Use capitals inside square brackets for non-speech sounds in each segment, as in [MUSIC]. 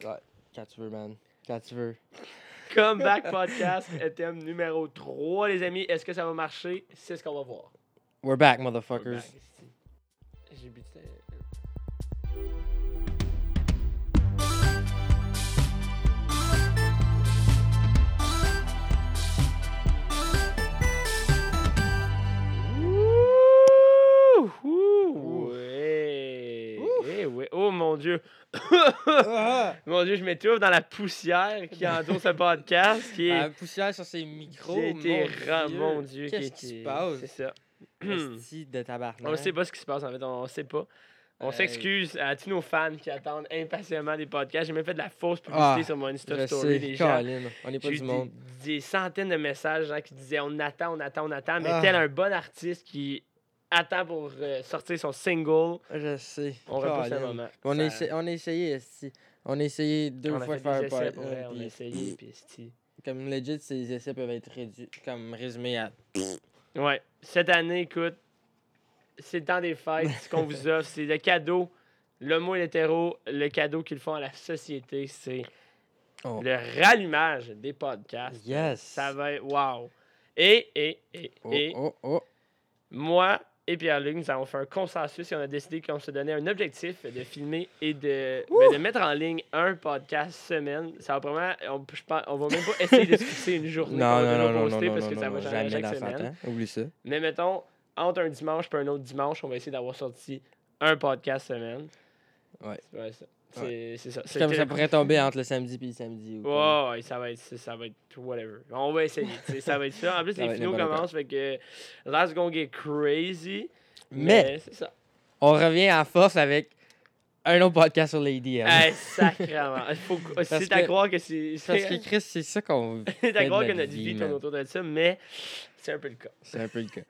Quand tu veux, man. Quand tu veux. Comeback Podcast, [LAUGHS] thème numéro 3, les amis. Est-ce que ça va marcher? C'est ce qu'on va voir. We're back, motherfuckers. J'ai bu mon dieu. Ah! [LAUGHS] Mon dieu, je m'étouffe dans la poussière qui entoure ce podcast. Qui est, La poussière sur ses micros. qui mon Dieu. Qu'est-ce qui se passe? C'est ça. De tabarnak. On ne sait pas ce qui se passe en fait, on ne sait pas. On Euh, s'excuse à tous nos fans qui attendent impatiemment des podcasts. J'ai même fait de la fausse publicité Ah, sur mon Insta Story des gens. On n'est pas du des, monde. des centaines de messages gens qui disaient on attend, on attend, on attend, mais Ah. tel un bon artiste qui attend pour euh, sortir son single, Je sais. on repousse un moment. On, Ça- a essayé, on a essayé, esti. On a essayé deux on fois de faire part- euh, on a essayé, puis esti. Comme legit, ces essais peuvent être réduits, comme résumés à. Ouais, cette année, écoute, c'est le temps des fêtes. Ce qu'on vous [LAUGHS] offre, c'est le cadeau. Le mot hétéro, le cadeau qu'ils font à la société, c'est Oh. le rallumage des podcasts. Yes. Ça va être wow. Et, et, et, Oh, et, oh, oh. moi et Pierre-Luc, nous avons fait un consensus et on a décidé qu'on se donnait un objectif de filmer et de, ben, de mettre en ligne un podcast semaine. Ça va vraiment. On, je pense- on va même pas essayer de se fixer une journée Non, non, non, non, poster non, parce que ça va changer jamais chaque semaine. Oublie ça. Mais mettons, entre un dimanche et un autre dimanche, on va essayer d'avoir sorti un podcast semaine. Ouais. Ouais, ça. C'est c'est ça. C'est comme ça pourrait tomber entre le samedi et le samedi. ou Ouais, ouais, ça va être, ça va être whatever. On va essayer. ça va être ça. En plus, Ça les finaux commencent, fait que let's go get crazy. Mais c'est ça. on revient en force avec un autre podcast sur les DM. Hey, [LAUGHS] sacrément. Faut, c'est à croire que c'est. Parce C'est que Chris, c'est ça qu'on. [LAUGHS] c'est à croire que notre vie, tourne autour de ça, mais c'est un peu le cas. C'est un peu le cas.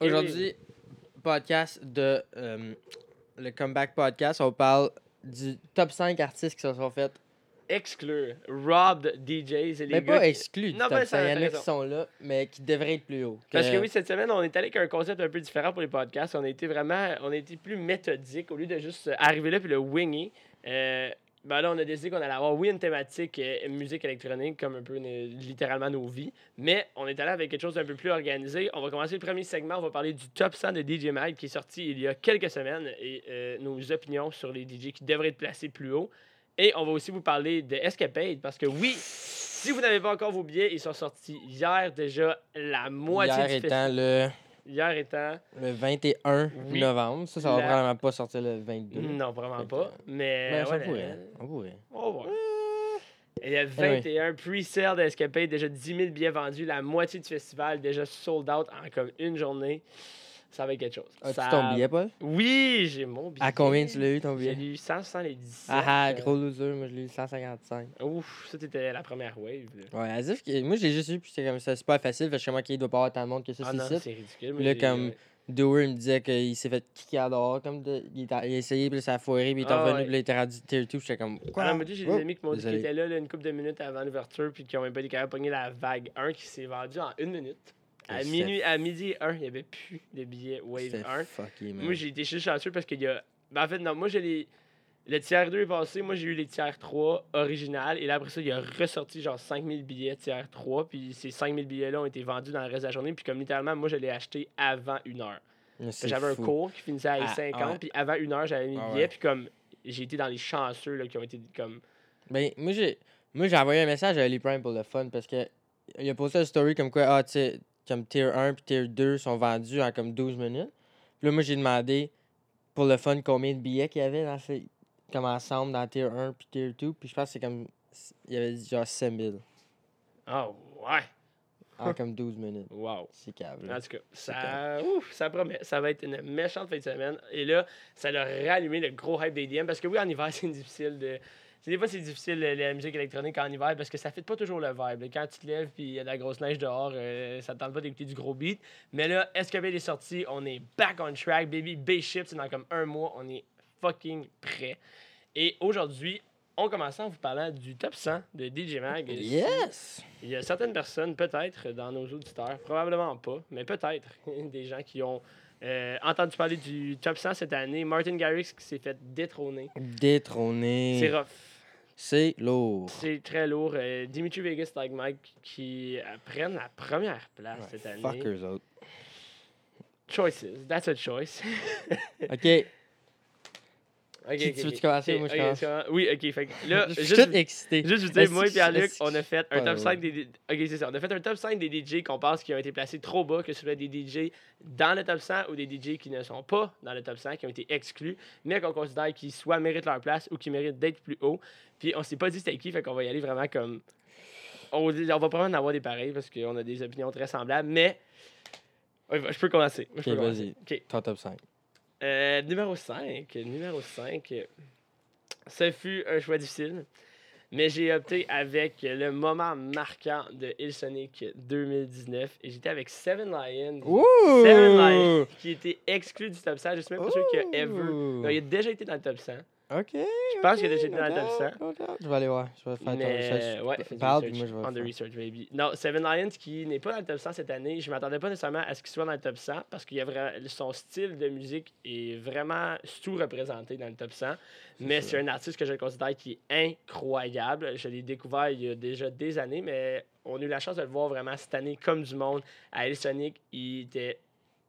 Aujourd'hui, podcast de euh, le Comeback Podcast. On parle du top 5 artistes qui se sont fait. Exclure. Robbed DJs et les Mais gars. pas qui- exclus du Non, top 5. ça, Il y en a qui sont là, mais qui devraient être plus haut. Parce que oui, cette semaine, on est allé avec un concept un peu différent pour les podcasts. On a été vraiment, on a été plus méthodique au lieu de juste arriver là puis le winger. Euh, ben là, on a décidé qu'on allait avoir, oui, une thématique euh, musique électronique, comme un peu euh, littéralement nos vies, mais on est allé avec quelque chose d'un peu plus organisé. On va commencer le premier segment, on va parler du top 100 de DJ Mag qui est sorti il y a quelques semaines et euh, nos opinions sur les DJ qui devraient être placés plus haut. Et on va aussi vous parler de Escapade parce que oui, si vous n'avez pas encore vos billets, ils sont sortis hier déjà la moitié Hier du étant le, Hier étant. le 21 Oui. novembre. Ça, ça va La- probablement pas sortir le 22. Non, vraiment pas. Mais. Ben, ouais, pourrait. On pourrait. on va voir. Et il y a 21 pre-sale d'Escapade, déjà 10 000 billets vendus, la moitié du festival déjà sold out en comme une journée. Ça va être quelque chose. As-tu Ça- ton billet, Paul? Oui, j'ai mon billet. À combien tu l'as eu, ton J'ai billet? eu 100, 100 les 17. Ah ah, euh, gros loser. Moi, je l'ai eu 155. Ouf, ça, t'étais la première wave. là. Ouais, que- moi, j'ai juste eu, puis c'était comme ça, super facile. Fait que je suis comme, ok, il doit pas avoir tant de monde que ça, Ah c'est non, c'est ridicule. moi, Puis là, j'ai- comme- ouais. Doer me disait qu'il s'est fait kicker dehors, comme de, il, était- il a essayé, puis ça a foiré, puis il est Ah, revenu, ouais. puis là, il était rendu tier 2, j'étais comme, quoi? Ah mais tu sais, j'ai des amis qui m'ont dit qu'ils étaient là, là, une couple de minutes avant l'ouverture puis qui ont même pas été capables de pogner la vague 1 qui s'est vendue en une minute. À minuit, à midi 1, il n'y avait plus de billets Wave C'était 1. fucké, man. Moi, j'ai été juste chanceux parce qu'il y a. Ben, en fait, non, moi, j'ai les. Le tiers 2 est passé, moi j'ai eu les tiers 3 original et là après ça il a ressorti genre 5000 billets tiers 3 puis ces 5000 billets là ont été vendus dans le reste de la journée puis comme littéralement moi je l'ai acheté avant une heure. J'avais un cours qui finissait à Ah, 50 ouais. puis avant une heure j'avais mis Ah le billet ouais. puis comme j'ai été dans les chanceux là, qui ont été comme Ben, moi, j'ai, moi, j'ai envoyé un message à Ali Prime pour le fun, parce que il a posté une story comme quoi, ah, tu sais, comme tier 1 puis tier 2 sont vendus en comme 12 minutes. Puis là, moi, j'ai demandé pour le fun combien de billets qu'il y avait dans ces, comme ensemble dans tier 1 puis tier 2. Puis je pense que c'est comme, il y avait genre 5000 Ah ouais! en comme 12 minutes. [LAUGHS] Wow! C'est câble. En tout cas, ça, ouf, ça promet. Ça va être une méchante fin de semaine. Et là, ça leur réallumé le gros hype des DM. Parce que oui, en hiver, [LAUGHS] c'est difficile de. C'est- Des fois, c'est difficile la musique électronique en hiver parce que ça fait pas toujours le vibe. Quand tu te lèves puis il y a de la grosse neige dehors, euh, ça te tente pas d'écouter du gros beat. Mais là, Escapade est sorti, on est back on track, baby. B-Ship, c'est dans comme un mois, on est fucking prêt. Et aujourd'hui, on commence en vous parlant du top 100 de DJ Mag. Yes! Il y a certaines personnes, peut-être, dans nos auditeurs, probablement pas, mais peut-être, [LAUGHS] des gens qui ont euh, entendu parler du top 100 cette année. Martin Garrix qui s'est fait détrôner. Détrôné. C'est rough. C'est lourd. C'est très lourd. Euh, Dimitri Vegas, Like Mike, qui prennent la première place Ouais, cette année. fuck eux autres. Choices. That's a choice. [LAUGHS] Ok. Tu ok. veux-tu commencer? Ou moi, je commence? Oui, ok. Fait que [LAUGHS] là, Je suis juste, tout excité. juste vous dire, moi et Pierre-Luc, on a fait un top ouais. 5 des. Ok, c'est ça. On a fait un top 5 des DJ qu'on pense qui ont été placés trop bas, que ce soit des DJ dans le top 100 ou des DJ qui ne sont pas dans le top 100, qui ont été exclus, mais qu'on considère qu'ils soit méritent leur place ou qui méritent d'être plus haut. Puis on s'est pas dit c'était qui, fait qu'on va y aller vraiment comme. On, on va probablement en avoir des pareils parce qu'on a des opinions très semblables, mais. Je peux commencer. Je Ok, peux vas-y. Ok. Ton top 5. Euh, numéro 5. Numéro 5. euh, Ce fut un choix difficile. Mais j'ai opté avec le moment marquant de Hillsonic 2019. Et j'étais avec Seven Lions. Seven Lions qui était exclu du top 100. Je suis même pas sûr qu'il y a ever. Non, il a déjà été dans le top 100. Ok. Je pense qu'il a déjà été dans le top 100. Je vais aller voir. Je vais faire ton Mais recherche. ouais, fais Parle, research. moi je vais On the faire. research, baby. Non, Seven Lions qui n'est pas dans le top 100 cette année. Je m'attendais pas nécessairement à ce qu'il soit dans le top 100 parce que son style de musique est vraiment sous-représenté dans le top 100. Mais c'est un artiste que je considère qui est incroyable. Je l'ai découvert il y a déjà des années, mais on a eu la chance de le voir vraiment cette année comme du monde. À El Sonic, il était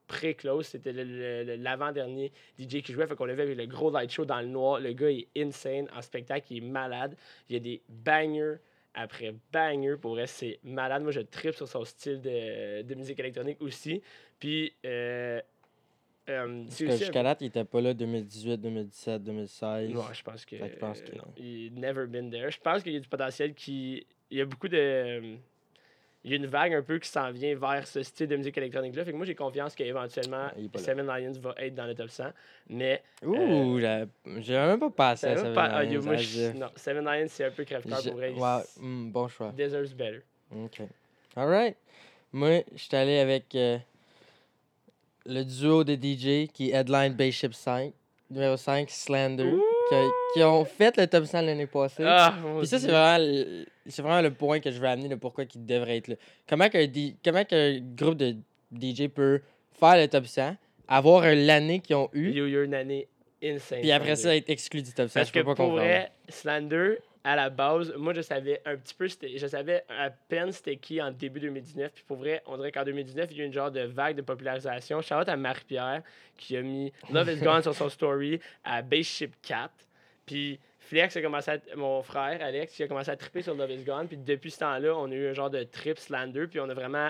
pré-close. C'était l'avant-dernier DJ qui jouait. Fait qu'on l'a vu avec le gros light show dans le noir. Le gars est insane en spectacle. Il est malade. Il y a des bangers après bangers. Pour vrai, c'est malade. Moi, je tripe sur son style de, de musique électronique aussi. Puis, euh, euh, jusqu'à date, il était pas là 2018, 2017, 2016. Ouais, je pense que. Fait que je pense que- euh, non, il never been there. Je pense qu'il y a du potentiel qui. Il y a beaucoup de. Il y a une vague un peu qui s'en vient vers ce style de musique électronique-là. Fait que moi, j'ai confiance qu'éventuellement, Ah. Seven Lions va être dans le top 100. Mais. Ouh, j'avais j'avais même pas passé à pas- ah, yo, moi, je- non, Seven Lions, c'est un peu crève-cœur pour vrai. Ouais, hmm, bon choix. Deserves better. Ok. Alright. Moi, je suis allé avec euh, le duo de DJ qui est Headline Bayship 5, numéro 5, Slander, qui, qui ont fait le top 100 l'année passée. Ah, Puis ça, c'est vraiment, le- c'est vraiment le point que je veux amener de pourquoi il devrait être là. Comment qu'un comment qu'un groupe de DJ peut faire le top 100, avoir l'année qu'ils ont eu, Yo, yo, une année insane. puis après Slander. ça, être exclu du top 100. Parce je que peux pas pour comprendre. vrai, Slander, à la base, moi je savais un petit peu, c'était- je savais à peine c'était qui en début 2019. Puis pour vrai, on dirait qu'en 2019, il y a eu une genre de vague de popularisation. Shout out à Marie-Pierre qui a mis Love is Gone sur son story à Base Ship 4. Puis Flex a commencé à, mon frère Alex, il a commencé à triper sur Love is Gone. Puis depuis ce temps-là, on a eu un genre de trip Slander. Puis on a vraiment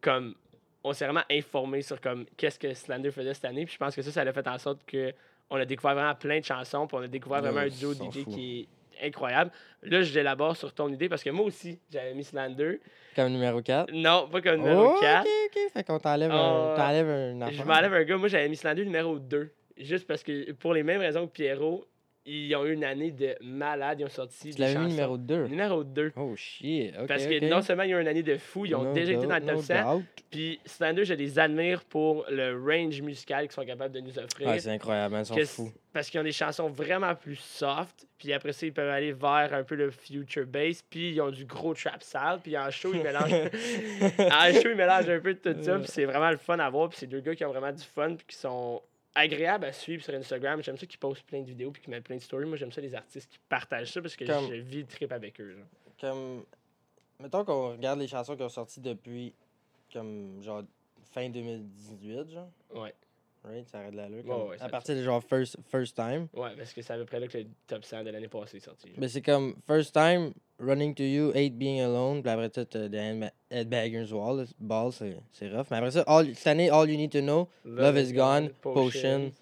comme. On s'est vraiment informé sur comme qu'est-ce que Slander faisait cette année. Puis je pense que ça, ça a fait en sorte que on a découvert vraiment plein de chansons. Puis on a découvert vraiment Ouais, un duo DJ qui est incroyable. Là, je l'élabore sur ton idée parce que moi aussi, j'avais mis Slander. Comme numéro 4. Non, pas comme numéro Oh, 4. ok, ok. Fait qu'on t'enlève Euh, un, un Je m'enlève un gars. Moi, j'avais mis Slander numéro 2. Juste parce que pour les mêmes raisons que Pierrot, ils ont eu une année de malade. Ils ont sorti Tu l'avais mis numéro 2. Numéro 2. Oh shit. Parce que non seulement ils ont eu une année de fou, ils ont No déjà été dans le top no 100. doubt. Puis Slander, je les admire pour le range musical qu'ils sont capables de nous offrir. Ouais, c'est incroyable, ils sont fous. parce qu'ils ont des chansons vraiment plus soft. Puis après ça, ils peuvent aller vers un peu le future bass. Puis ils ont du gros trap sale. Puis en show, ils mélangent, [LAUGHS] en show, ils mélangent un peu de tout ça. Puis c'est vraiment le fun à voir. Puis c'est deux gars qui ont vraiment du fun. Puis qui sont agréables à suivre sur Instagram. J'aime ça qu'ils postent plein de vidéos. Puis qu'ils mettent plein de stories. Moi, j'aime ça les artistes qui partagent ça. Parce que Comme- je vis le trip avec eux. genre. Comme. Mettons qu'on regarde les chansons qui ont sorti depuis. Comme, genre, fin 2018, genre. Ouais. Right? Ça arrête là. Ouais, comme- ouais, à partir de genre First, first Time. Ouais, parce que c'est à peu près là que le top 100 de l'année passée est sorti. Mais c'est comme First Time, Running to You, Hate Being Alone. Puis après ça, t'as The Headba- Headbangers Wall. Ball, c'est c'est rough. Mais après ça, all, cette année, All You Need to Know, Love is Gone, Potion.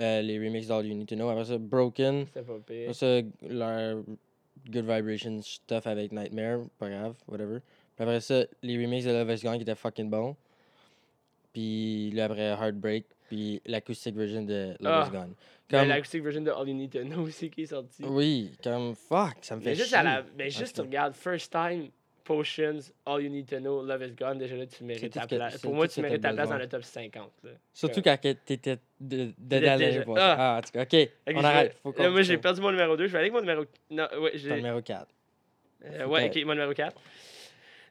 euh, les remixes d'All You Need to Know. Après ça, Broken. Après ça, leur Good Vibrations stuff avec Nightmare, pas grave, whatever. Puis après ça, les remixes de Love is Gone qui étaient fucking bons. Puis là après Heartbreak, puis l'acoustic version de Love Ah. is Gone. Mais Comme, l'acoustic version de All You Need to Know aussi qui est sorti. oui, comme fuck, ça me fait Mais juste, chier. à la, mais juste tu regardes First Time, Potions, All You Need to Know, Love is Gone. Déjà là, tu mérites ta place. Pour moi, tu mérites ta place dans le top 50. Là. Surtout quand t'étais de, de, passée. ah. Ah, en tout cas, ok, on arrête. Faut là, moi, j'ai perdu mon numéro 2. Je vais aller avec mon numéro. Non, ouais, Ton j'ai. numéro 4. Euh, ouais, ok, mon numéro 4.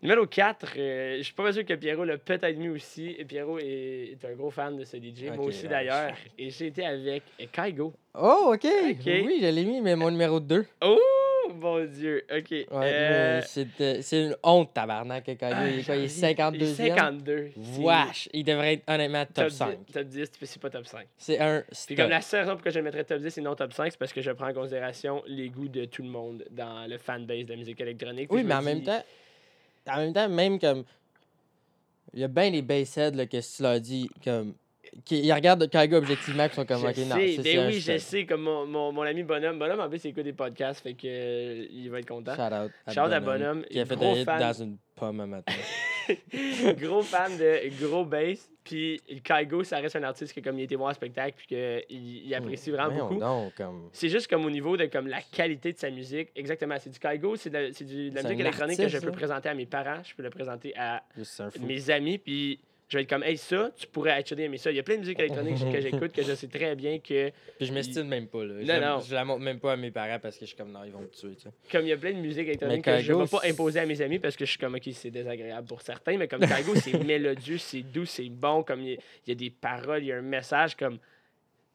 Numéro 4, euh, je suis pas sûr que Pierrot l'a peut-être mis aussi. Et Pierrot est, est un gros fan de ce DJ. Ok, moi aussi ouais. d'ailleurs. Et j'ai été avec Kaigo. Oh, ok. Ok. Oui, je l'ai mis, mais mon numéro 2. Oh, mon Dieu. OK. Ouais, euh, c'est une honte, tabarnak, que Kaigo, il est quoi, il est 52 e 52. c'est Wesh, il devrait être honnêtement top, 10, 5. Top 10, puis c'est pas top 5. C'est un Puis comme la seule raison pourquoi je mettrais top 10 et non top 5, c'est parce que je prends en considération les goûts de tout le monde dans le fanbase de la musique électronique. Oui, mais en même dis- temps, en même temps, même comme. Il y a bien les bassheads là, que tu l'as dit, comme. Qui, ils regardent Kaigo objectivement, qui sont comme, je ok, non, sais, ben c'est un oui, je sais, comme mon, mon, mon ami Bonhomme. Bonhomme, en plus, il écoute des podcasts, fait que euh, il va être content. Shout out. Shout out à Bonhomme. Qui a fait gros un hit fan. dans une pomme un matin. [LAUGHS] gros fan de gros bass. Puis Kaigo, ça reste un artiste que comme il était voir spectacle puis qu'il il apprécie vraiment Voyons beaucoup. donc, comme. C'est juste comme au niveau de comme la qualité de sa musique. Exactement. C'est du Kaigo, c'est de, la- c'est du- de la C'est musique un électronique que je peux ça. présenter à mes parents, je peux le présenter à Juste un fou. mes amis, puis je vais être comme, hey, ça, tu pourrais actually aimer ça. Il y a plein de musique électronique que j'écoute que je sais très bien que, Puis je m'estime même pas, là. Je, Non, la- non. je la montre même pas à mes parents parce que je suis comme, non, ils vont me tuer, tu sais. comme il y a plein de musique électronique que je ne vais pas imposer à mes amis parce que je suis comme, ok, c'est désagréable pour certains, mais comme Kaigo, c'est [LAUGHS] mélodieux, c'est doux, c'est bon, comme il y, a- des paroles, il y a un message, comme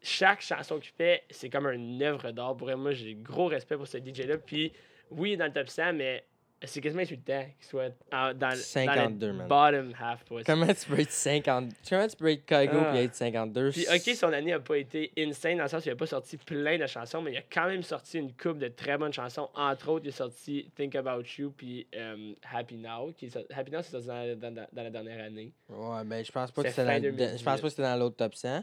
chaque chanson qu'il fait, c'est comme une œuvre d'art. Pour moi, j'ai gros respect pour ce DJ-là. Puis, oui, il est dans le top 100, mais c'est quasiment insultant qu'il soit en- dans, le- 52, dans le man. bottom half. Comment tu peux être 50. Comment tu peux être Kaigo Ah. puis être 52 Puis, ok, son année n'a pas été insane dans le sens où il n'a pas sorti plein de chansons, mais il a quand même sorti une coupe de très bonnes chansons. Entre autres, il a sorti Think About You puis euh, Happy Now. Qui est sorti- Happy Now, c'est sorti dans, dans- dans- dans la dernière année. Ouais, ben je pense pas que C'est c'était fin dans, le- 2018. je pense pas que c'était dans l'autre top 100.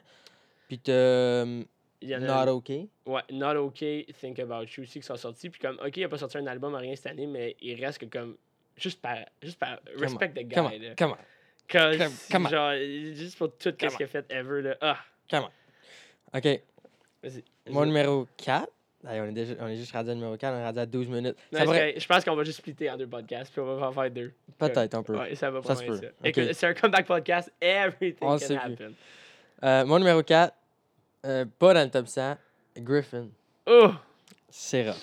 Puis t'as euh, Il y en a Not OK? Ouais, Not Okay, Think About You aussi qui sont sortis. Puis comme, ok, il n'a pas sorti un album, rien cette année, mais il reste que comme, juste par, juste par respect the guy. Come on, là. come on, Comme, come- on. genre, juste pour tout ce qu'il a fait ever. Là. Ah, come on. OK, vas-y. mon numéro 4. Hey, on, est déjà, on est juste rendu à numéro 4, on est rendu à 12 minutes. Non, Ça pourrait-. Je pense qu'on va juste splitter en deux podcasts, puis on va en faire deux. Peut-être un peu. Ouais, ça va Ça pas se peut. ça. Ok. Écoute, c'est un comeback podcast. Everything On can happen. Euh, mon numéro 4, euh, pas dans le top 100, Griffin. Oh! C'est rough.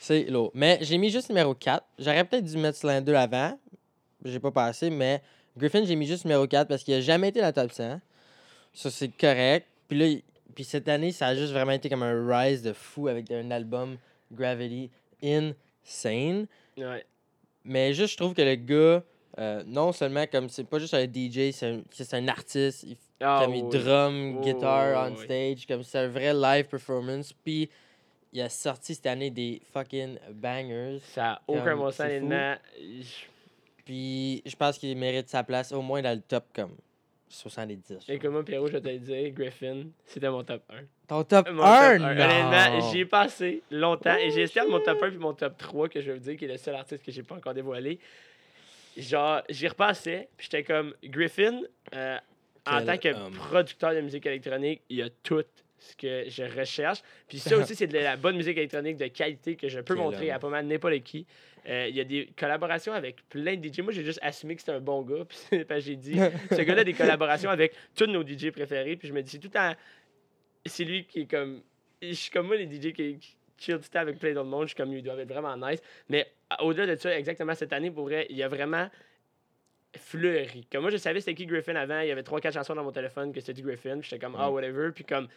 C'est lourd. Mais j'ai mis juste numéro 4. J'aurais peut-être dû mettre Slender avant. J'ai pas passé, mais Griffin, j'ai mis juste numéro 4 parce qu'il a jamais été dans le top 100. Ça, c'est correct. Puis là, puis cette année, ça a juste vraiment été comme un rise de fou avec un album Gravity insane. Ouais. Mais juste, je trouve que le gars, euh, non seulement comme c'est pas juste un DJ, c'est un, un artiste. Il Ah, comme il oui. drum, Oui, guitare on oui. stage, comme c'est un vrai live performance. Puis il a sorti cette année des fucking bangers. Ça a aucun Comme, bon sens, Puis je pense qu'il mérite sa place au moins dans le top comme 70. genre. Écoute-moi, Pierrot, je te le dire, Griffin, c'était mon top 1. Ton top Mon 1, top. Honnêtement, j'y ai passé longtemps et Oh, essayé entre mon top 1 puis mon top 3 que je veux dire, qui est le seul artiste que j'ai pas encore dévoilé. Genre, j'y repassais, puis j'étais comme Griffin, euh, en Quel tant que homme. producteur de musique électronique, il y a tout ce que je recherche. Puis ça [LAUGHS] aussi, c'est de la bonne musique électronique de qualité que je peux Quel montrer à pas mal n'importe qui. Euh, Il y a des collaborations avec plein de DJ. Moi, j'ai juste assumé que c'était un bon gars. [LAUGHS] Puis j'ai dit, [LAUGHS] ce gars-là a des collaborations avec tous nos DJ préférés. Puis je me dis, c'est tout temps. C'est lui qui est comme. Je suis comme moi, les DJ qui, qui chill le temps avec plein d'autres monde. Je suis comme, ils doivent être vraiment nice. Mais au-delà de ça, exactement cette année, pour vrai, il y a vraiment fleuri. Comme moi, je savais c'était qui Griffin avant. Il y avait 3-4 chansons dans mon téléphone que c'était du Griffin. J'étais comme, ah, Mm. whatever. Puis comme.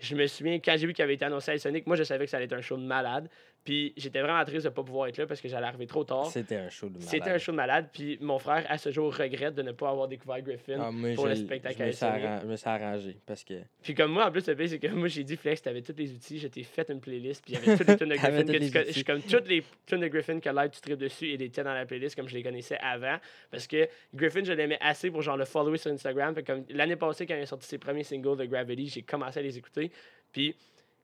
Je me souviens, quand j'ai vu qu'il avait été annoncé à Sonic, moi je savais que ça allait être un show de malade. Puis j'étais vraiment triste de ne pas pouvoir être là parce que j'allais arriver trop tard. C'était un show de malade. C'était un show de malade. Puis mon frère, à ce jour, regrette de ne pas avoir découvert Griffin. Ah, moi, pour le spectacle je me, suis je me suis arrangé parce que Puis comme moi, en plus, le pire, c'est que moi, j'ai dit, Flex, t'avais tous les outils, je t'ai fait une playlist, puis il y avait toutes les tunes de [LAUGHS] Griffin. que tu. Je suis comme toutes les tunes de Griffin que live tu tripes dessus et les dans la playlist comme je les connaissais avant. Parce que Griffin, je l'aimais assez pour genre le follower sur Instagram. Fait comme l'année passée, quand il a sorti ses premiers singles de Gravity, j'ai commencé à les écouter. Puis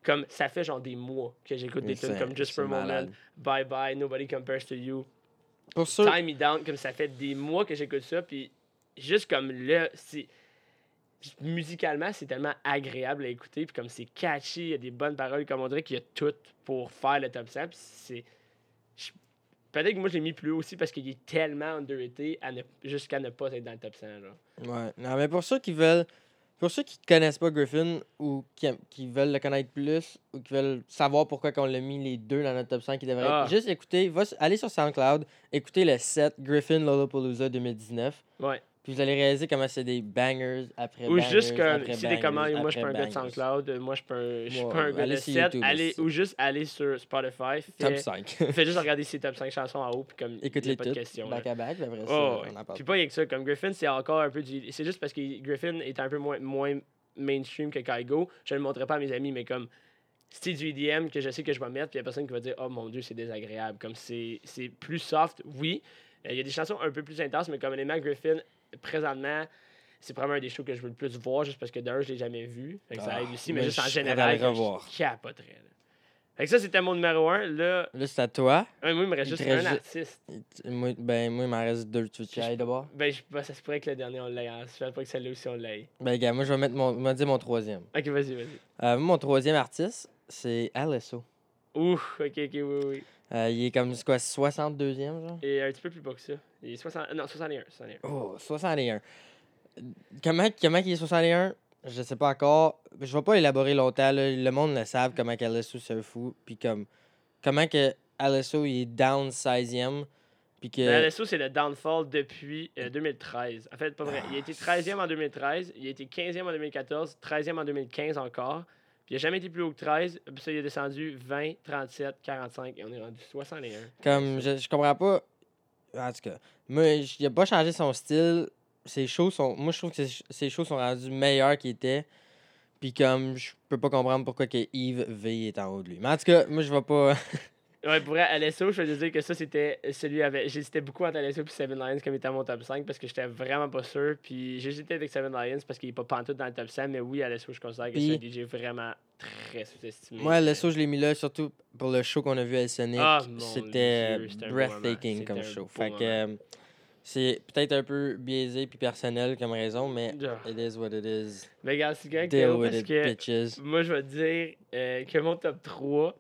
comme ça fait genre des mois que j'écoute des tunes comme Just for a Moment, malade. Bye Bye, Nobody Compares to You. Pour sûr, Time Me Down, comme ça fait des mois que j'écoute ça, puis juste comme là, c'est. Musicalement, c'est tellement agréable à écouter, puis comme c'est catchy, il y a des bonnes paroles, comme on dirait qu'il y a tout pour faire le top 100, puis c'est. je- Peut-être que moi, je l'ai mis plus haut aussi parce qu'il est tellement underrated ne- jusqu'à ne pas être dans le top 100. Genre. Ouais. Non, mais pour ceux qui veulent. Pour ceux qui connaissent pas Griffin ou qui, aiment- qui veulent le connaître plus ou qui veulent savoir pourquoi on l'a mis les deux dans notre top 5 qui devrait Ah. juste écouter, va, s- allez sur SoundCloud, écoutez le set Griffin Lollapalooza 2019. Ouais. Puis vous allez réaliser comment c'est des bangers après Ou bangers. juste comme, après si des bangers, commandes, moi je suis pas un gars de. SoundCloud, moi je suis pas un, gars de sur 7, YouTube allez, ou juste aller sur Spotify, Top fais, [LAUGHS] 5. fais juste regarder ses top 5 chansons en haut, puis comme, pas de toutes, question. là. back à back, après ça, Oh, on ouais. en parle. Puis pas rien que ça, comme Griffin, c'est encore un peu du. C'est juste parce que Griffin est un peu moins, moins mainstream que Kygo. Je ne le montrerai pas à mes amis, mais comme c'est du EDM que je sais que je vais mettre, puis il y a personne qui va dire Oh mon dieu, c'est désagréable. Comme c'est c'est plus soft, oui. Euh, Il y a des chansons un peu plus intenses, mais comme élément Griffin, présentement, c'est probablement un des shows que je veux le plus voir, juste parce que d'un, je l'ai jamais vu. Fait que ça Ah, aide aussi, mais juste en je général, que revoir. je capoterais. là. Fait que ça, c'était mon numéro 1. Là, Là, c'est à toi. un, moi, il me reste Il juste te un artiste. Moi, ben, moi, il m'en reste deux. Tu veux que Je- d'abord? Ben, je, ben, ça se pourrait que le dernier, on l'ait. Hein. Ça se pas que celle-là aussi, on l'ait. Ben, gars, moi, je vais mettre mon, je dire mon troisième. Ok, vas-y, vas-y. Euh, mon troisième artiste, c'est LSO. Ouf, ok, ok, oui, oui. Euh, il est comme, quoi, 62e, genre? Et un petit peu plus bas que ça. Il est 60... Non, 61. 61. Oh, 61. Comment, comment il est 61? Je sais pas encore. Je vais pas élaborer longtemps. là. Le monde le savent comment que LSO se fout. Puis comme, comment que LSO il est down 16e. Puis que. Mais LSO, c'est le downfall depuis euh, 2013. En fait, pas vrai. Il a été 13e en 2013, il a été 15e en 2014, 13e en 2015 encore. Puis il n'a jamais été plus haut que 13. Puis ça, il est descendu 20, 37, 45 et on est rendu 61. Comme, je, je comprends pas. En tout cas, moi, il a pas changé son style. Ses shows sont. Moi, je trouve que ses, ses shows sont rendus meilleurs qu'ils étaient. Puis comme, je peux pas comprendre pourquoi que Yves V est en haut de lui. Mais en tout cas, moi, je vais pas. [LAUGHS] Ouais, pour LSO, je veux dire que ça, c'était celui avec. J'hésitais beaucoup entre LSO et Seven Lions comme étant mon top 5 parce que j'étais vraiment pas sûr. Puis j'hésitais avec Seven Lions parce qu'il est pas pantoute dans le top 5. Mais oui, LSO, je considère que c'est un DJ vraiment très sous-estimé. Moi, le show, je l'ai mis là surtout pour le show qu'on a vu à Sonic. Ah, C'était beau breathtaking comme show. Fait que euh, c'est peut-être un peu biaisé puis personnel comme raison, mais Ah. it is what it is. Mais regarde, c'est correct, Deal with parce it, que bitches. moi, je vais te dire euh, que mon top 3.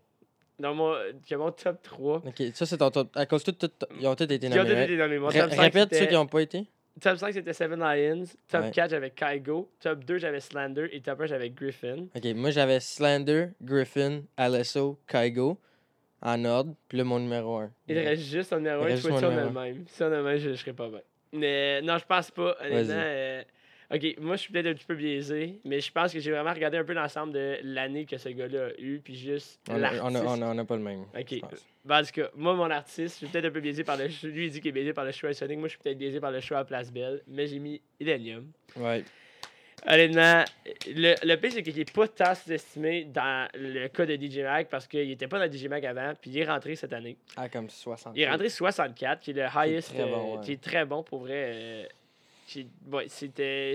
Dans mon, que mon top 3. Ok, ça c'est ton top. À cause de tout, tout- ils ont tous été ont tous nommés. été nommés. Mon Ré- top 5, Répète ceux qui n'ont pas été. top 5, c'était Seven Lions. Top Ouais. 4, j'avais Kygo. Top 2, j'avais Slander. Et top 1, j'avais Griffin. Ok, moi j'avais Slender, Griffin, LSO, Kygo en ordre, puis là mon numéro 1. Il reste juste un numéro Il 1. reste Tu vois, juste si on mon a le même. Si on a même, je, je serais pas bien. Mais non, je pense pas. Honnêtement. Ok, moi, je suis peut-être un petit peu biaisé. Mais je pense que j'ai vraiment regardé un peu l'ensemble de l'année que ce gars-là a eu. Puis juste. On a, l'artiste. on, a, on, a, on a pas le même. Ok. je pense. Ben, en tout cas, moi, mon artiste, je suis peut-être un peu biaisé par le choix. Lui, il dit qu'il est biaisé par le choix à Sonic. Moi, je suis peut-être biaisé par le choix à Place Belle. Mais j'ai mis Illenium. Ouais. Honnêtement, le, le pire, c'est qu'il n'est pas tant sous-estimé dans le cas de DJ Mag parce qu'il était pas dans DJ Mag avant. Puis il est rentré cette année. Ah, comme 60. Il est rentré 64, qui est le highest. très bon, euh. Qui est très bon pour vrai. euh, qui- ouais, c'était.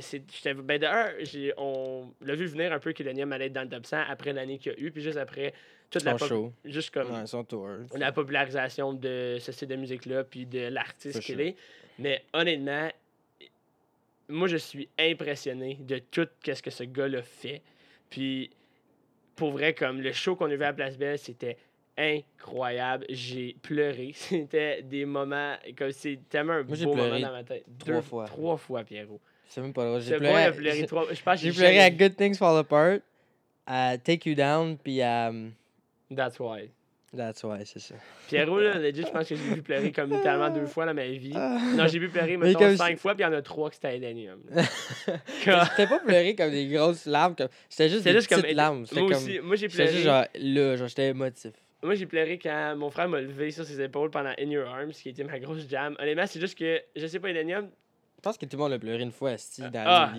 Ben j'ai- on l'a vu venir un peu qu'Illenium allait être dans le top 100 après l'année qu'il y a eu. Puis juste après, toute la Son pop- show. Juste comme Ouais, son tour. la popularisation de ce style de musique-là, puis de l'artiste qu'il est. Mais honnêtement, moi, je suis impressionné de tout ce que ce gars-là fait. Puis, pour vrai, comme le show qu'on a vu à Place Belle, c'était incroyable. J'ai pleuré. [LAUGHS] C'était des moments, comme c'est tellement un Moi, beau moment pleuré dans ma tête. trois fois. Trois fois, Pierrot. C'est même pas drôle. J'ai pleuré, pleuré j'ai- trois Je pense que j'ai j'ai pleuré à Good Things Fall Apart, à Take You Down, puis à. um, That's why. That's why, c'est ça. Pierrot, là, legit, je pense que j'ai vu pleurer comme littéralement deux fois dans ma vie. Non, j'ai vu pleurer, mettons, comme cinq fois, puis il y en a trois qui c'était Elenium. [LAUGHS] C'était pas pleurer comme des grosses larmes. comme- C'était juste C'était des juste comme. petites larmes. C'était Moi comme. aussi, moi j'ai pleuré. juste genre là, genre j'étais émotif. Moi j'ai pleuré quand mon frère m'a levé sur ses épaules pendant In Your Arms, qui était ma grosse jam. Honnêtement, c'est juste que, je sais pas, Elenium. Je pense que tout le monde a pleuré une fois, Asti, dans Ah,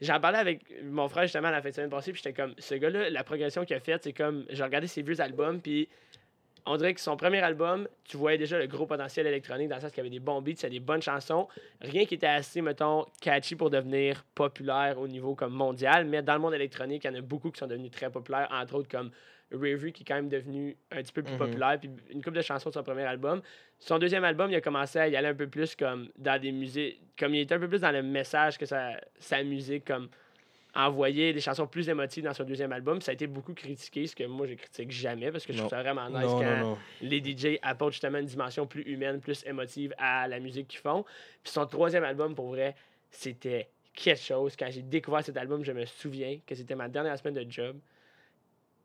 j'en parlais avec mon frère justement à la fin de semaine passée, puis j'étais comme, ce gars-là, la progression qu'il a faite, c'est comme, j'ai regardé ses vieux albums, puis on dirait que son premier album, tu voyais déjà le gros potentiel électronique dans le sens qu'il y avait des bons beats, il y avait des bonnes chansons. Rien qui était assez, mettons, catchy pour devenir populaire au niveau comme mondial, mais dans le monde électronique, il y en a beaucoup qui sont devenus très populaires, entre autres comme Review qui est quand même devenu un petit peu plus Mhm. populaire, puis une couple de chansons de son premier album. Son deuxième album, il a commencé à y aller un peu plus comme dans des musiques, comme il était un peu plus dans le message que sa, sa musique, comme envoyer des chansons plus émotives dans son deuxième album. Ça a été beaucoup critiqué, ce que moi je critique jamais parce que je trouve ça vraiment nice non, quand non. les DJ apportent justement une dimension plus humaine, plus émotive à la musique qu'ils font. Puis son troisième album, pour vrai, c'était quelque chose. Quand j'ai découvert cet album, je me souviens que c'était ma dernière semaine de job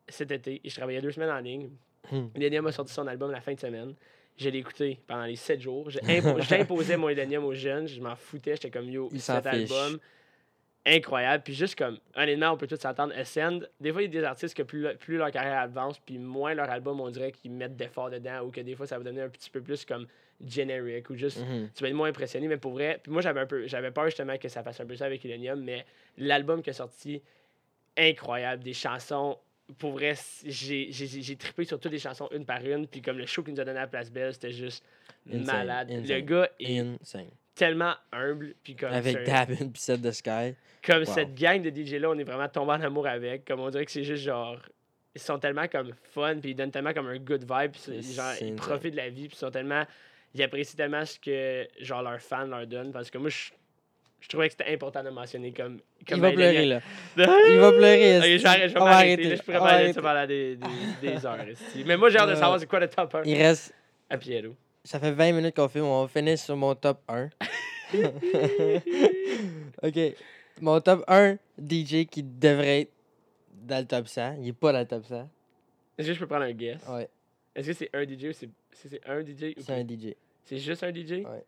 cet été je travaillais deux semaines en ligne. Hmm. A sorti son album la fin de semaine. Je l'ai écouté pendant les 7 jours. J'imposais mon Millennium aux jeunes. Je m'en foutais. J'étais comme yo, cet album. Incroyable. Puis juste comme, honnêtement, on peut tous s'attendre. Ascend, des fois, il y a des artistes que plus, le- plus leur carrière avance, puis moins leur album, on dirait qu'ils mettent d'efforts dedans, ou que des fois, ça va devenir un petit peu plus comme generic, ou juste Mhm. tu vas être moins impressionné, mais pour vrai, puis moi j'avais un peu j'avais peur justement que ça fasse un peu ça avec Illenium, mais l'album qui est sorti, incroyable, des chansons, pour vrai, j'ai trippé sur toutes les chansons une par une, puis comme le show qu'il nous a donné à la Place Belle, c'était juste Insane, malade. Le insane. gars est Insane. tellement humble, puis comme, Avec Dabin puis Set the Sky. comme Wow. cette gang de DJ là, on est vraiment tombé en amour avec, comme on dirait que c'est juste genre ils sont tellement comme fun, puis ils donnent tellement comme un good vibe, puis genre ils profitent de la vie, puis ils sont tellement ils apprécient tellement ce que genre leurs fans leur donnent parce que moi je je trouvais que c'était important de mentionner comme, comme Il va ben, pleurer, là. Il va pleurer. Je vais m'arrêter. arrêter. là, Je pourrais parler de ça pendant des, des, des heures. esti. Mais moi, j'ai hâte de savoir c'est quoi le top 1 Il reste. à Pierrot. Ça fait 20 minutes qu'on filme. On va finir sur mon top 1. [LAUGHS] ok. Mon top 1 DJ qui devrait être dans le top 100. Il est pas dans le top 100. Est-ce que je peux prendre un guess? Ouais, Est-ce que c'est un DJ ou c'est c'est- c'est un DJ ou c'est un DJ. C'est juste un DJ? Ouais.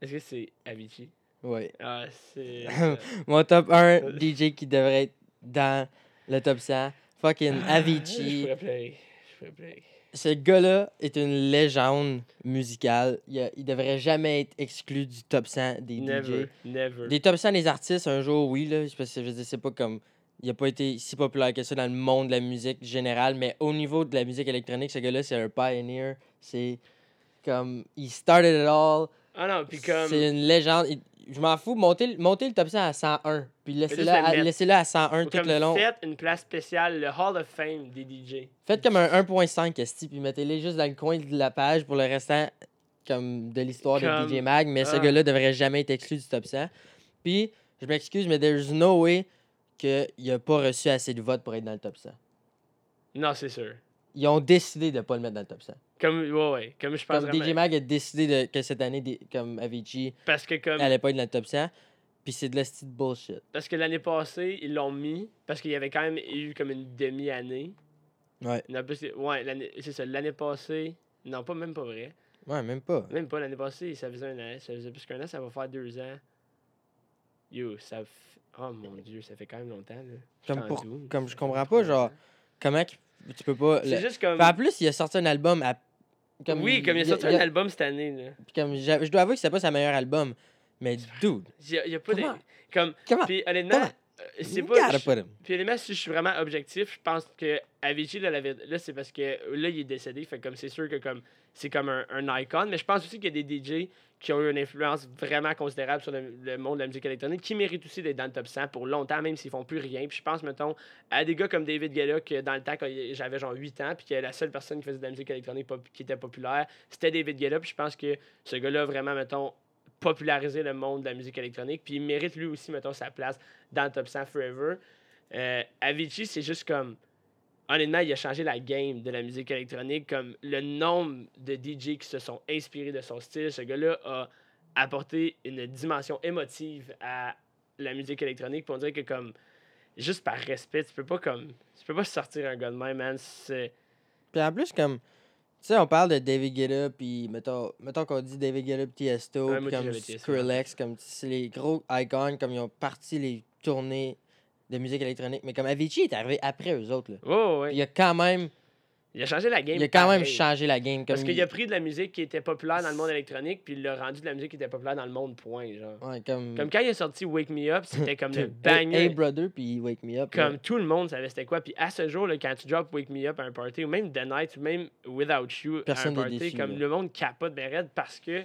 Est-ce que c'est Avicii? Ouais. Ah, c'est. [LAUGHS] Mon top 1 [LAUGHS] DJ qui devrait être dans le top 100. Fucking Je Avicii. pourrais pleurer. Je pourrais pleurer. Ce gars-là est une légende musicale. Il, a- il devrait jamais être exclu du top 100 des Never. DJ. Never. Des top 100 des artistes, un jour, oui, là. Parce que je veux dire, c'est pas comme. Il a pas été si populaire que ça dans le monde de la musique générale, mais au niveau de la musique électronique, ce gars-là, c'est un pioneer. C'est comme. Il started it all. Ah non, puis comme. C'est une légende. Il- Je m'en fous. Montez, le- montez le top 100 à 101. Puis laissez-le à, à 101 Ou tout le long. Faites une place spéciale, le Hall of Fame des DJ. Faites comme un 1.5, esti, puis mettez-les juste dans le coin de la page pour le restant comme de l'histoire de DJ Mag, mais ce gars-là devrait jamais être exclu du top 100. Puis, je m'excuse, mais there's no way qu'il a pas reçu assez de votes pour être dans le top 100. Non, c'est sûr. Ils ont décidé de pas le mettre dans le top 100. Comme, ouais, ouais. Comme je pense Comme DJ Mag a décidé de, que cette année, des- comme Avicii, Parce que comme. allait pas être dans le top 100. Puis c'est de la style bullshit. Parce que l'année passée, ils l'ont mis. Parce qu'il y avait quand même eu comme une demi-année. Ouais. Non, plus, ouais, l'année- c'est ça. L'année passée. Non, pas même pas vrai. Ouais, même pas. Même pas l'année passée, ça faisait un an. Ça faisait plus qu'un an, ça va faire deux ans. Yo, ça. f- Oh mon dieu, ça fait quand même longtemps. Là. Comme pour- comme je comprends pas, genre. Comment tu peux pas. C'est le- juste comme. Puis en plus, il a sorti un album à. oui, comme il a sorti il un album cette année. Là. Puis comme je dois avouer que c'est pas sa meilleur album. Mais dude, Il y a, il y a pas de. Comment? Comme. comment? Puis honnêtement, euh, c'est pas. Puis honnêtement, si je suis vraiment objectif, je pense que Avicii, là, là c'est parce que là, il est décédé. Fait comme c'est sûr que comme c'est comme un, un icon. Mais je pense aussi qu'il y a des DJ qui ont eu une influence vraiment considérable sur le, monde de la musique électronique qui méritent aussi d'être dans le top 100 pour longtemps, même s'ils font plus rien. Puis je pense, mettons, à des gars comme David Guetta, que dans le temps, quand j'avais genre 8 ans, puis que la seule personne qui faisait de la musique électronique pop- qui était populaire, c'était David Guetta. Puis je pense que ce gars-là, vraiment, mettons, popularisé le monde de la musique électronique. Puis il mérite lui aussi, mettons, sa place dans le top 100 forever. Euh, Avicii, c'est juste comme. Honnêtement, il a changé la game de la musique électronique. Comme le nombre de DJ qui se sont inspirés de son style, ce gars-là a apporté une dimension émotive à la musique électronique. Puis on dirait que, comme, juste par respect, tu peux pas, comme. Tu peux pas sortir un gars de même, man. Puis en plus, comme. Tu sais, on parle de David Guetta, puis mettons, mettons qu'on dit David Guetta, Tiesto, Ouais, comme Skrillex, comme c'est les gros icons, comme ils ont parti les tournées de musique électronique. Mais comme Avicii est arrivé après eux autres, là. Ouais, il a quand même, Il a changé la game. il a quand même changé la game. Comme Parce qu'il il- a pris de la musique qui était populaire dans le monde électronique, puis il l'a rendu de la musique qui était populaire dans le monde, point. Genre. Ouais, comme. Comme quand il a sorti Wake Me Up, c'était comme le [LAUGHS] banger. Hey Brother, puis Wake Me Up. Comme tout le monde savait c'était quoi. Puis à ce jour, là, quand tu drops Wake Me Up à un party, ou même The Night, ou même Without You Personne à un party, déçu, comme le monde capote raide parce que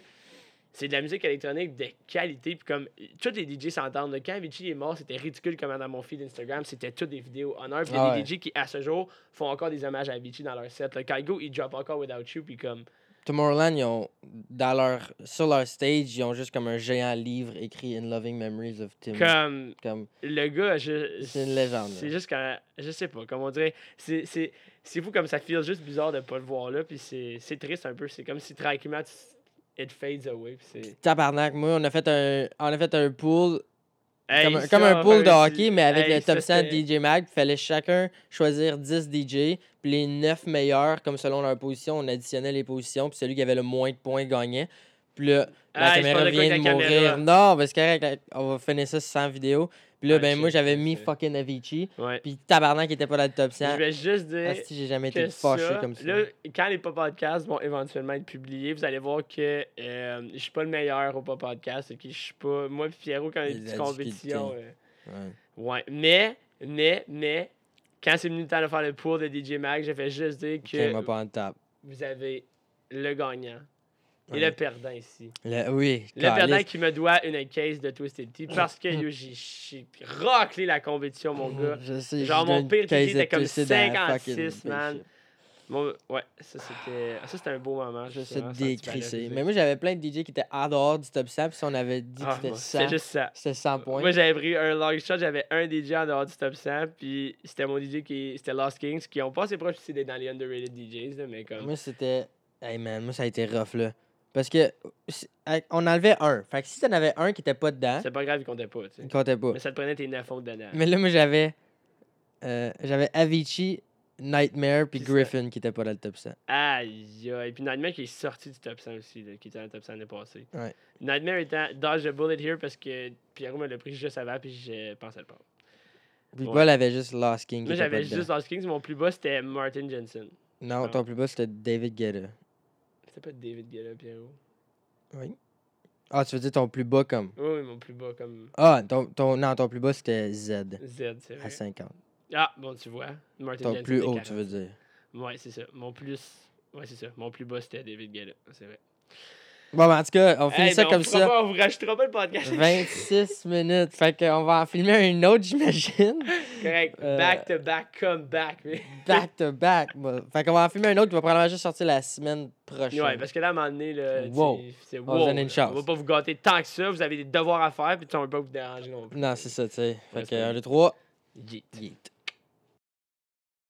c'est de la musique électronique de qualité. Puis comme tous les DJ s'entendent. Quand Avicii est mort, c'était ridicule comme dans mon feed Instagram. C'était toutes des vidéos honneur. Puis il y a Ah des ouais. DJ qui, à ce jour, font encore des hommages à Avicii dans leur set. Là. Kaigo, il drop encore Without You. Puis comme. Tomorrowland, ils ont, dans leur, sur leur stage, ils ont juste comme un géant livre écrit In Loving Memories of Tim. Comme Comme, le gars, je, C'est une légende, C'est juste quand. Je sais pas, comme on dirait. C'est, c'est, fou comme ça feel juste bizarre de pas le voir là. Puis c'est, c'est triste un peu. C'est comme si tranquillement, tu- it fades away. C'est. tabarnak, moi, on a fait un, on a fait un pool Hey, comme, ça, comme un pool de hockey, mais avec hey, le ça, top 100 c'était- DJ Mag. Il fallait chacun choisir 10 DJ. Puis les 9 meilleurs, comme selon leur position, on additionnait les positions. Puis celui qui avait le moins de points gagnait. Puis là, la Ah, caméra vient de mourir. caméra? Non, parce que on va finir ça sans vidéo. Puis là, Ah, ben moi, j'avais mis fucking Avicii. Ouais. Puis Tabarnak qui était pas dans le top 100. Je vais juste dire Asti, j'ai jamais été fâché ça, comme ça. là, quand les pop podcasts vont éventuellement être publiés, vous allez voir que euh, je suis pas le meilleur au pop podcast. ok? Je suis pas. Moi et Pierrot, quand on est Les petite compétition. difficultés. euh, Ouais. ouais. Mais, mais, mais, quand c'est venu le temps de faire le pool de DJ Mag, j'ai fait juste dire que vous avez le gagnant et Ouais. le perdant ici. Le- oui, Le perdant qui me doit une case de Twisted Tea parce que yo, j'ai raclé la compétition, mon gars. Je sais, Genre, mon pire de était comme Twisted à 56, fucking man. Mon- ouais, ça c'était ça c'était un beau moment. Je sais. Mais moi, j'avais plein de DJ qui étaient en dehors du top 100. Puis si on avait dit Ah, que c'était moi, 100, c'était juste ça. c'était 100 points. Moi j'avais pris un long shot, j'avais un DJ en dehors du top 100, puis c'était mon DJ qui c'était Lost Kings qui ont pas assez proche aussi d'être dans les underrated DJs là, mais comme Moi, c'était. Hey man, moi, ça a été rough là. Parce que on enlevait un. Fait que si t'en avais un qui était pas dedans, c'est pas grave, il comptait pas, il comptait pas. Mais ça te prenait tes 9 autres dedans. Mais là, moi, j'avais. euh, j'avais Avicii, Nightmare, puis ça- Griffin qui était pas dans le top 100. Aïe, aïe. Puis Nightmare qui est sorti du top 100 aussi, là, qui était dans le top 100 l'année passée. Ouais. Nightmare étant Dodge the Bullet here parce que Pierrot me l'a pris juste avant, puis je pensais le prendre. Ouais. Paul avait juste Lost King. Moi j'avais juste Lost Kings, mon plus bas c'était Martin Jensen. Non, ton plus bas, c'était David Guetta. C'était pas David Guetta, Pierrot. Oui. Ah, tu veux dire ton plus bas comme? Oui, mon plus bas comme Ah, ton, ton, non, ton plus bas, c'était Z Z, c'est à vrai. 50. Ah, bon, tu vois. Martin Ton plus haut, 40. tu veux dire? Ouais, c'est ça. Mon plus. Ouais, c'est ça. Mon plus bas c'était David Guetta, c'est vrai. Bon, ben, en tout cas, on finit Hey, ça mais comme on ça. Pas, on vous rajoutera pas le podcast. [LAUGHS] 26 minutes. Fait qu'on va en filmer un autre, j'imagine. Correct. Euh, Back to back, come back. [LAUGHS] Back to back. Bon, Fait qu'on va en filmer un autre qui va probablement juste sortir la semaine prochaine. Ouais, parce que là, à un moment donné, là, Wow. c'est On wow. se donne une là. chance. On va pas vous gâter tant que ça. Vous avez des devoirs à faire, puis on va pas vous déranger non plus. Non, c'est ça, tu sais. Fait que c'est 1, 2, 3. Yeet. Yeet.